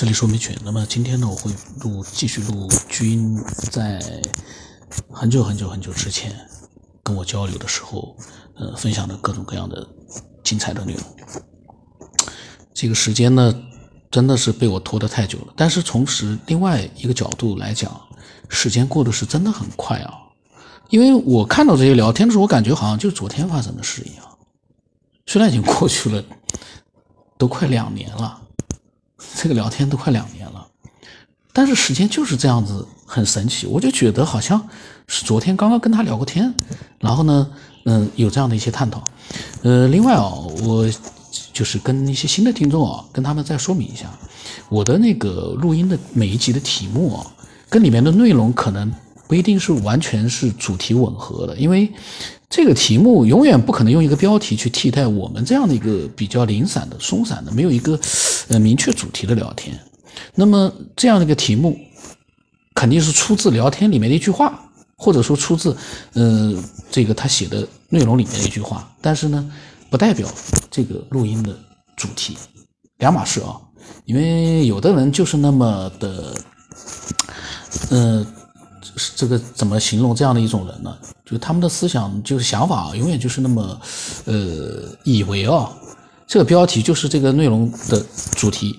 这里说明全。那么今天呢，我会录继续录君在很久很久很久之前跟我交流的时候，呃，分享的各种各样的精彩的内容。这个时间呢，真的是被我拖得太久了。但是从时另外一个角度来讲，时间过得是真的很快啊。因为我看到这些聊天的时候，我感觉好像就昨天发生的事一样。虽然已经过去了，都快两年了。这个聊天都快两年了，但是时间就是这样子很神奇，我就觉得好像是昨天刚刚跟他聊过天，然后呢，嗯，有这样的一些探讨。呃，另外啊，我就是跟一些新的听众啊，跟他们再说明一下，我的那个录音的每一集的题目啊，跟里面的内容可能不一定是完全是主题吻合的，因为。这个题目永远不可能用一个标题去替代我们这样的一个比较零散的、松散的、没有一个呃明确主题的聊天。那么这样的一个题目，肯定是出自聊天里面的一句话，或者说出自呃这个他写的内容里面的一句话。但是呢，不代表这个录音的主题，两码事啊。因为有的人就是那么的，嗯。这个怎么形容这样的一种人呢？就他们的思想，就是想法，永远就是那么，呃，以为啊，这个标题就是这个内容的主题，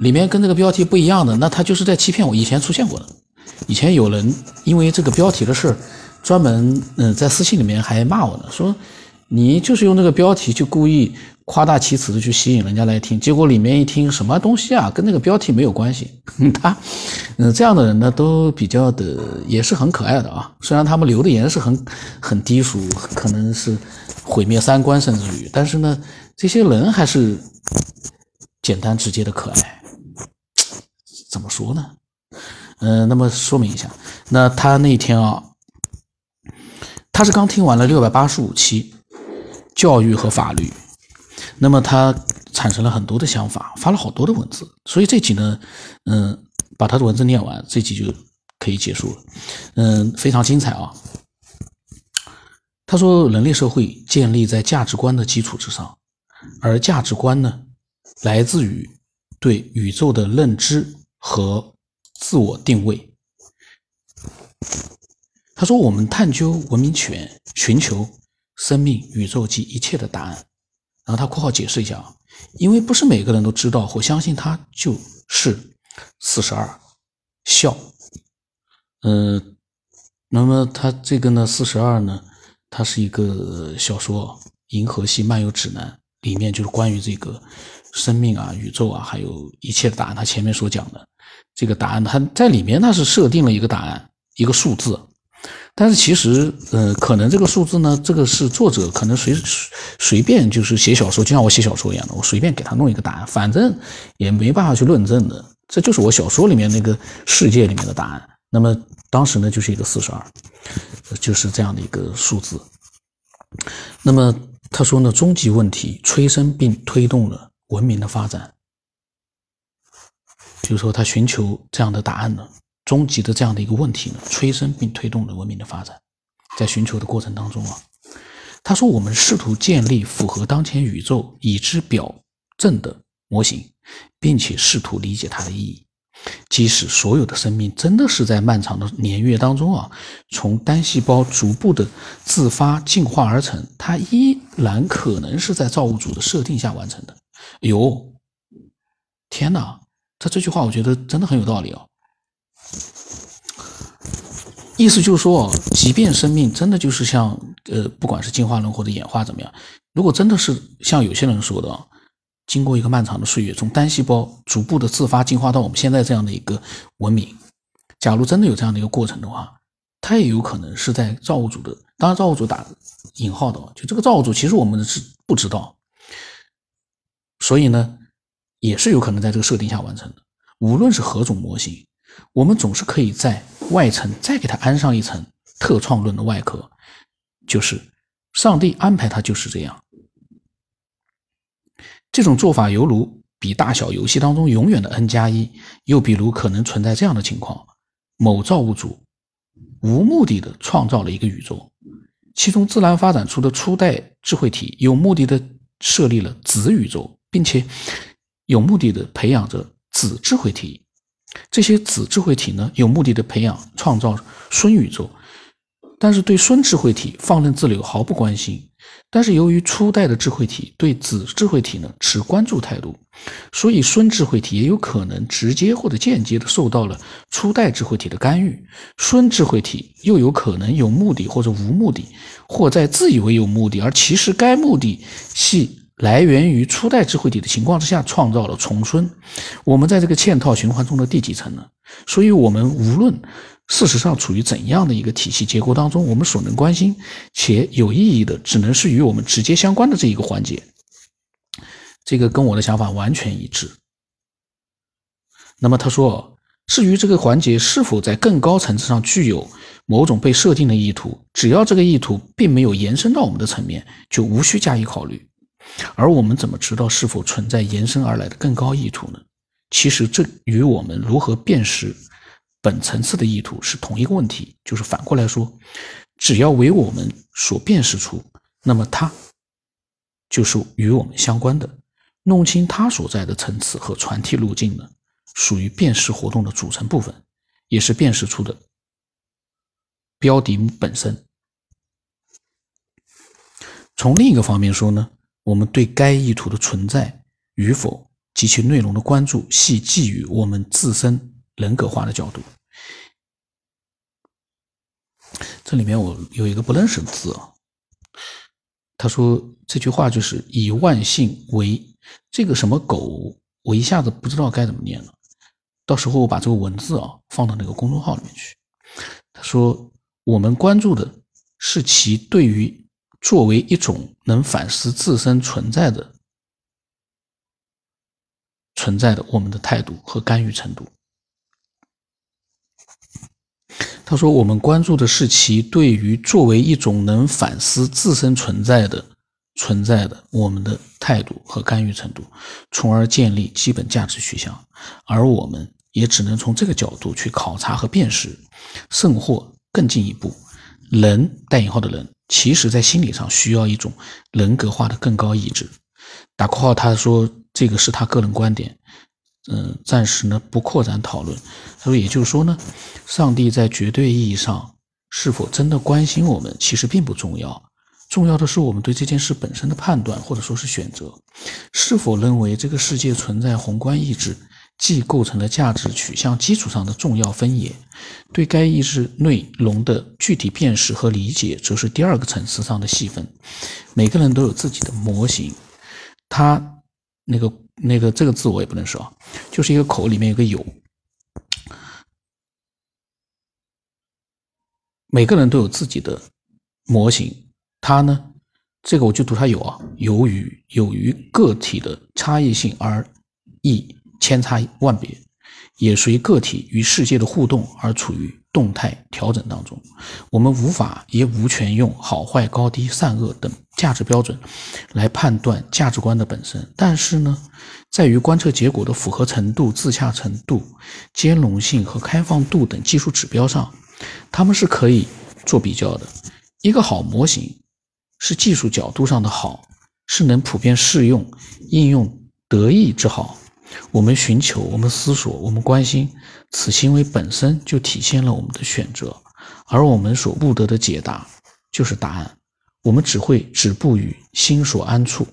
里面跟这个标题不一样的，那他就是在欺骗我。以前出现过的，以前有人因为这个标题的事，专门嗯在私信里面还骂我呢，说你就是用这个标题去故意。夸大其词的去吸引人家来听，结果里面一听什么东西啊，跟那个标题没有关系。他，嗯，这样的人呢，都比较的也是很可爱的啊。虽然他们留的言是很很低俗，可能是毁灭三观甚至于，但是呢，这些人还是简单直接的可爱。怎么说呢？嗯，那么说明一下，那他那天啊，他是刚听完了六百八十五期教育和法律。那么他产生了很多的想法，发了好多的文字，所以这集呢，嗯，把他的文字念完，这集就可以结束了，嗯，非常精彩啊。他说，人类社会建立在价值观的基础之上，而价值观呢，来自于对宇宙的认知和自我定位。他说，我们探究文明权，寻求生命、宇宙及一切的答案。然后他括号解释一下啊，因为不是每个人都知道或相信他就是四十二孝，嗯，那么他这个呢四十二呢，它是一个小说《银河系漫游指南》里面就是关于这个生命啊、宇宙啊，还有一切的答案。他前面所讲的这个答案，他在里面他是设定了一个答案，一个数字。但是其实，呃，可能这个数字呢，这个是作者可能随随便就是写小说，就像我写小说一样的，我随便给他弄一个答案，反正也没办法去论证的，这就是我小说里面那个世界里面的答案。那么当时呢，就是一个四十二，就是这样的一个数字。那么他说呢，终极问题催生并推动了文明的发展，就是说他寻求这样的答案呢。终极的这样的一个问题呢，催生并推动了文明的发展。在寻求的过程当中啊，他说：“我们试图建立符合当前宇宙已知表证的模型，并且试图理解它的意义。即使所有的生命真的是在漫长的年月当中啊，从单细胞逐步的自发进化而成，它依然可能是在造物主的设定下完成的。”哟，天哪！他这句话我觉得真的很有道理哦。意思就是说，即便生命真的就是像呃，不管是进化论或者演化怎么样，如果真的是像有些人说的，经过一个漫长的岁月，从单细胞逐步的自发进化到我们现在这样的一个文明，假如真的有这样的一个过程的话，它也有可能是在造物主的，当然造物主打引号的，就这个造物主其实我们是不知道，所以呢，也是有可能在这个设定下完成的，无论是何种模型。我们总是可以在外层再给它安上一层特创论的外壳，就是上帝安排它就是这样。这种做法犹如比大小游戏当中永远的 n 加一，又比如可能存在这样的情况：某造物主无目的的创造了一个宇宙，其中自然发展出的初代智慧体有目的的设立了子宇宙，并且有目的的培养着。子智慧体。这些子智慧体呢，有目的的培养、创造孙宇宙，但是对孙智慧体放任自流，毫不关心。但是由于初代的智慧体对子智慧体呢持关注态度，所以孙智慧体也有可能直接或者间接的受到了初代智慧体的干预。孙智慧体又有可能有目的或者无目的，或在自以为有目的，而其实该目的系来源于初代智慧体的情况之下，创造了重孙。我们在这个嵌套循环中的第几层呢？所以，我们无论。事实上，处于怎样的一个体系结构当中，我们所能关心且有意义的，只能是与我们直接相关的这一个环节。这个跟我的想法完全一致。那么他说，至于这个环节是否在更高层次上具有某种被设定的意图，只要这个意图并没有延伸到我们的层面，就无需加以考虑。而我们怎么知道是否存在延伸而来的更高意图呢？其实这与我们如何辨识。本层次的意图是同一个问题，就是反过来说，只要为我们所辨识出，那么它就是与我们相关的。弄清它所在的层次和传递路径呢，属于辨识活动的组成部分，也是辨识出的标的本身。从另一个方面说呢，我们对该意图的存在与否及其内容的关注，系基于我们自身。人格化的角度，这里面我有一个不认识的字啊。他说这句话就是以万姓为这个什么狗，我一下子不知道该怎么念了。到时候我把这个文字啊放到那个公众号里面去。他说我们关注的是其对于作为一种能反思自身存在的存在的我们的态度和干预程度。他说：“我们关注的是其对于作为一种能反思自身存在的存在的我们的态度和干预程度，从而建立基本价值取向。而我们也只能从这个角度去考察和辨识，甚或更进一步，人（带引号的人）其实在心理上需要一种人格化的更高意志。”打括号，他说：“这个是他个人观点。”嗯，暂时呢不扩展讨论。他说，也就是说呢，上帝在绝对意义上是否真的关心我们，其实并不重要。重要的是我们对这件事本身的判断，或者说是选择，是否认为这个世界存在宏观意志，既构成了价值取向基础上的重要分野。对该意识内容的具体辨识和理解，则是第二个层次上的细分。每个人都有自己的模型，他那个。那个这个字我也不能说，就是一个口里面有个有，每个人都有自己的模型，它呢，这个我就读它有啊，由于由于个体的差异性而异千差万别，也随个体与世界的互动而处于。动态调整当中，我们无法也无权用好坏、高低、善恶等价值标准来判断价值观的本身。但是呢，在于观测结果的符合程度、自洽程度、兼容性和开放度等技术指标上，他们是可以做比较的。一个好模型是技术角度上的好，是能普遍适用、应用得意之好。我们寻求，我们思索，我们关心，此行为本身就体现了我们的选择，而我们所悟得的解答就是答案。我们只会止步于心所安处，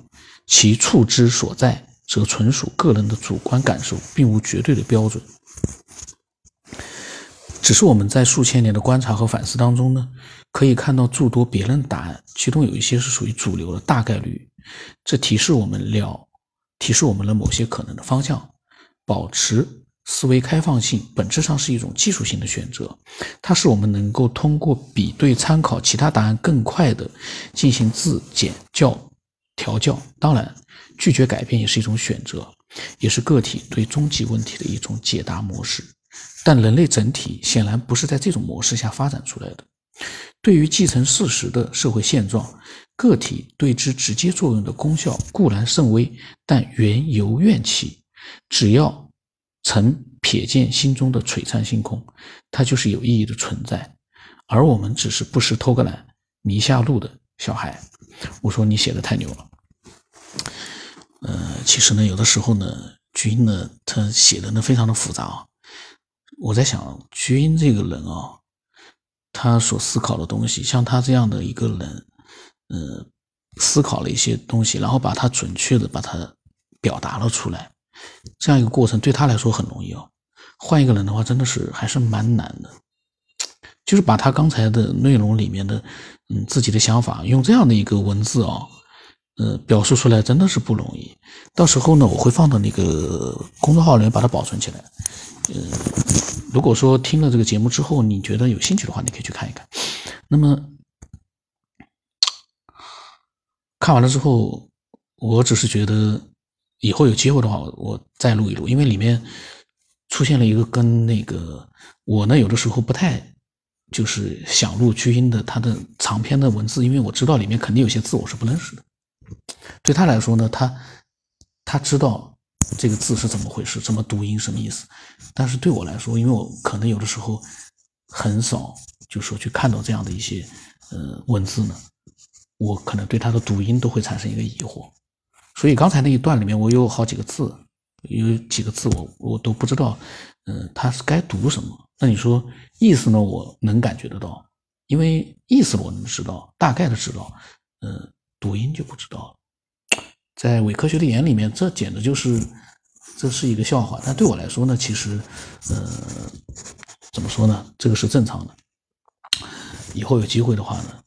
其处之所在，则纯属个人的主观感受，并无绝对的标准。只是我们在数千年的观察和反思当中呢，可以看到诸多别人的答案，其中有一些是属于主流的大概率，这提示我们了。提示我们了某些可能的方向。保持思维开放性，本质上是一种技术性的选择，它使我们能够通过比对参考其他答案，更快的进行自检教调教。当然，拒绝改变也是一种选择，也是个体对终极问题的一种解答模式。但人类整体显然不是在这种模式下发展出来的。对于继承事实的社会现状。个体对之直接作用的功效固然甚微，但缘由怨气，只要曾瞥见心中的璀璨星空，它就是有意义的存在。而我们只是不时偷个懒、迷下路的小孩。我说你写的太牛了。呃，其实呢，有的时候呢，菊英呢，他写的呢非常的复杂啊。我在想，菊英这个人啊，他所思考的东西，像他这样的一个人，呃，思考了一些东西，然后把它准确的把它表达了出来，这样一个过程对他来说很容易哦。换一个人的话，真的是还是蛮难的。就是把他刚才的内容里面的，嗯，自己的想法用这样的一个文字啊。呃，表述出来真的是不容易。到时候呢，我会放到那个公众号里面把它保存起来。呃，如果说听了这个节目之后你觉得有兴趣的话，你可以去看一看。那么看完了之后，我只是觉得以后有机会的话，我再录一录，因为里面出现了一个跟那个我呢，有的时候不太就是想录巨音的他的长篇的文字，因为我知道里面肯定有些字我是不认识的。对他来说呢，他他知道这个字是怎么回事，怎么读音，什么意思。但是对我来说，因为我可能有的时候很少，就说去看到这样的一些呃文字呢，我可能对它的读音都会产生一个疑惑。所以刚才那一段里面，我有好几个字，有几个字我我都不知道，嗯，它是该读什么。那你说意思呢？我能感觉得到，因为意思我能知道，大概的知道，嗯。读音就不知道了，在伪科学的眼里面，这简直就是这是一个笑话。但对我来说呢，其实，呃，怎么说呢？这个是正常的。以后有机会的话呢，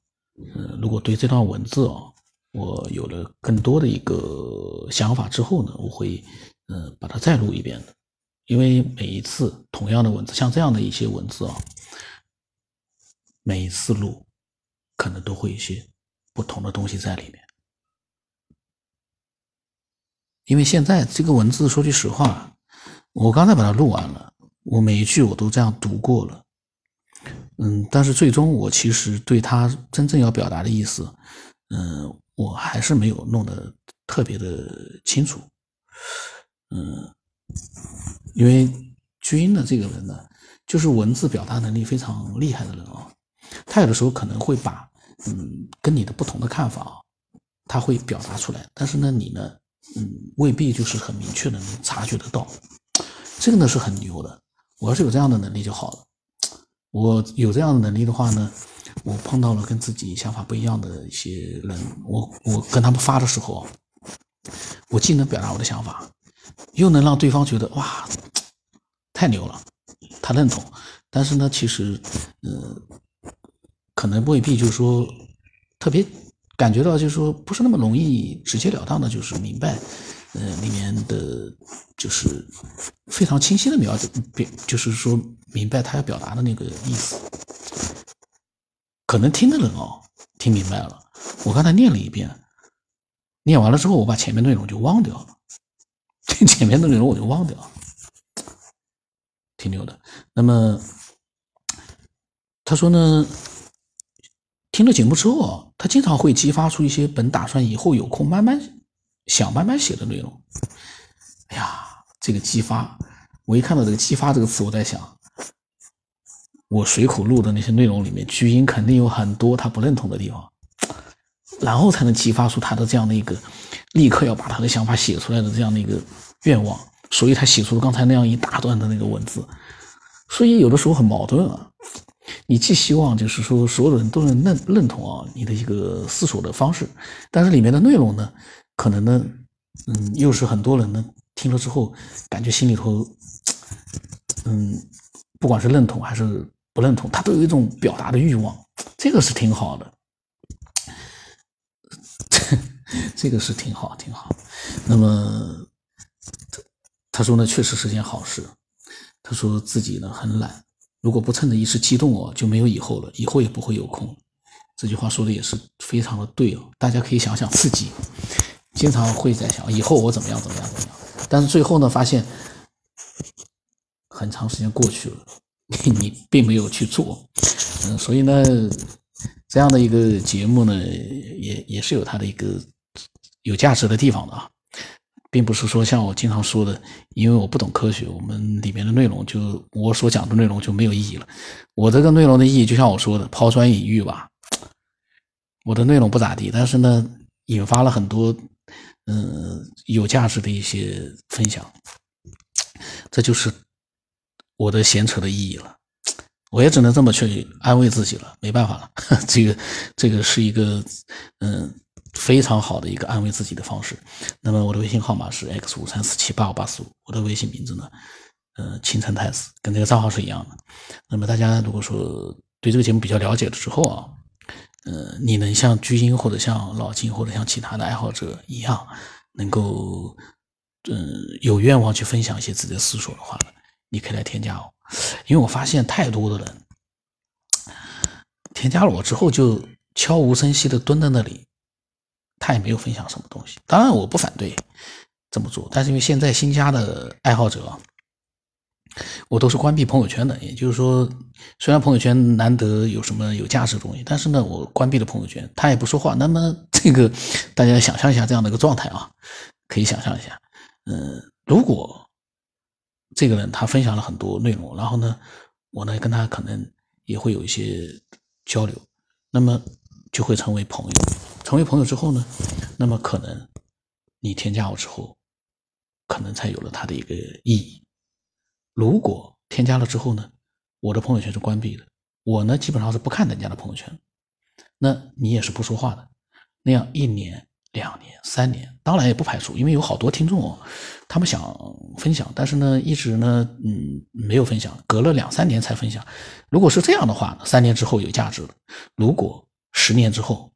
嗯，如果对这段文字啊，我有了更多的一个想法之后呢，我会呃把它再录一遍的。因为每一次同样的文字，像这样的一些文字啊，每一次录可能都会一些。不同的东西在里面，因为现在这个文字，说句实话，我刚才把它录完了，我每一句我都这样读过了，嗯，但是最终我其实对他真正要表达的意思，嗯，我还是没有弄得特别的清楚，嗯，因为君的这个人呢，就是文字表达能力非常厉害的人啊，他有的时候可能会把。嗯，跟你的不同的看法啊，他会表达出来，但是呢，你呢，嗯，未必就是很明确的能察觉得到，这个呢是很牛的。我要是有这样的能力就好了。我有这样的能力的话呢，我碰到了跟自己想法不一样的一些人，我我跟他们发的时候，我既能表达我的想法，又能让对方觉得哇，太牛了，他认同。但是呢，其实，嗯。可能未必就是说特别感觉到，就是说不是那么容易直截了当的，就是明白，呃，里面的就是非常清晰的描，表，就是说明白他要表达的那个意思。可能听的人哦，听明白了。我刚才念了一遍，念完了之后，我把前面内容就忘掉了，前面的内容我就忘掉了，挺牛的。那么他说呢？听了节目之后啊，他经常会激发出一些本打算以后有空慢慢想慢慢写的内容。哎呀，这个激发，我一看到这个“激发”这个词，我在想，我随口录的那些内容里面，菊英肯定有很多他不认同的地方，然后才能激发出他的这样的一个立刻要把他的想法写出来的这样的一个愿望，所以他写出了刚才那样一大段的那个文字。所以有的时候很矛盾啊。你既希望就是说所有人都能认认同啊你的一个思索的方式，但是里面的内容呢，可能呢，嗯，又是很多人呢听了之后感觉心里头，嗯，不管是认同还是不认同，他都有一种表达的欲望，这个是挺好的，这个是挺好挺好。那么他说呢，确实是件好事。他说自己呢很懒。如果不趁着一时激动哦，就没有以后了，以后也不会有空。这句话说的也是非常的对哦。大家可以想想自己，经常会在想以后我怎么样怎么样怎么样，但是最后呢，发现很长时间过去了，你并没有去做。嗯，所以呢，这样的一个节目呢，也也是有它的一个有价值的地方的啊。并不是说像我经常说的，因为我不懂科学，我们里面的内容就我所讲的内容就没有意义了。我这个内容的意义，就像我说的，抛砖引玉吧。我的内容不咋地，但是呢，引发了很多嗯有价值的一些分享。这就是我的闲扯的意义了。我也只能这么去安慰自己了，没办法了。这个，这个是一个，嗯，非常好的一个安慰自己的方式。那么我的微信号码是 x 五三四七八五八四五，我的微信名字呢，呃，青城太子，跟这个账号是一样的。那么大家如果说对这个节目比较了解了之后啊，呃，你能像居英或者像老金或者像其他的爱好者一样，能够，嗯，有愿望去分享一些自己的思索的话呢，你可以来添加我。因为我发现太多的人添加了我之后，就悄无声息的蹲在那里，他也没有分享什么东西。当然，我不反对这么做，但是因为现在新加的爱好者，我都是关闭朋友圈的。也就是说，虽然朋友圈难得有什么有价值的东西，但是呢，我关闭了朋友圈，他也不说话。那么，这个大家想象一下这样的一个状态啊，可以想象一下。嗯，如果。这个人他分享了很多内容，然后呢，我呢跟他可能也会有一些交流，那么就会成为朋友。成为朋友之后呢，那么可能你添加我之后，可能才有了他的一个意义。如果添加了之后呢，我的朋友圈是关闭的，我呢基本上是不看人家的朋友圈，那你也是不说话的，那样一年。两年、三年，当然也不排除，因为有好多听众哦，他们想分享，但是呢，一直呢，嗯，没有分享，隔了两三年才分享。如果是这样的话，三年之后有价值了；如果十年之后，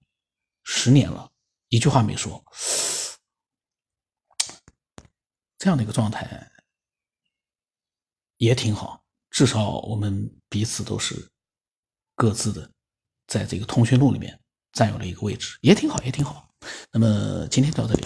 十年了，一句话没说，这样的一个状态也挺好，至少我们彼此都是各自的，在这个通讯录里面占有了一个位置，也挺好，也挺好。那么今天到这里。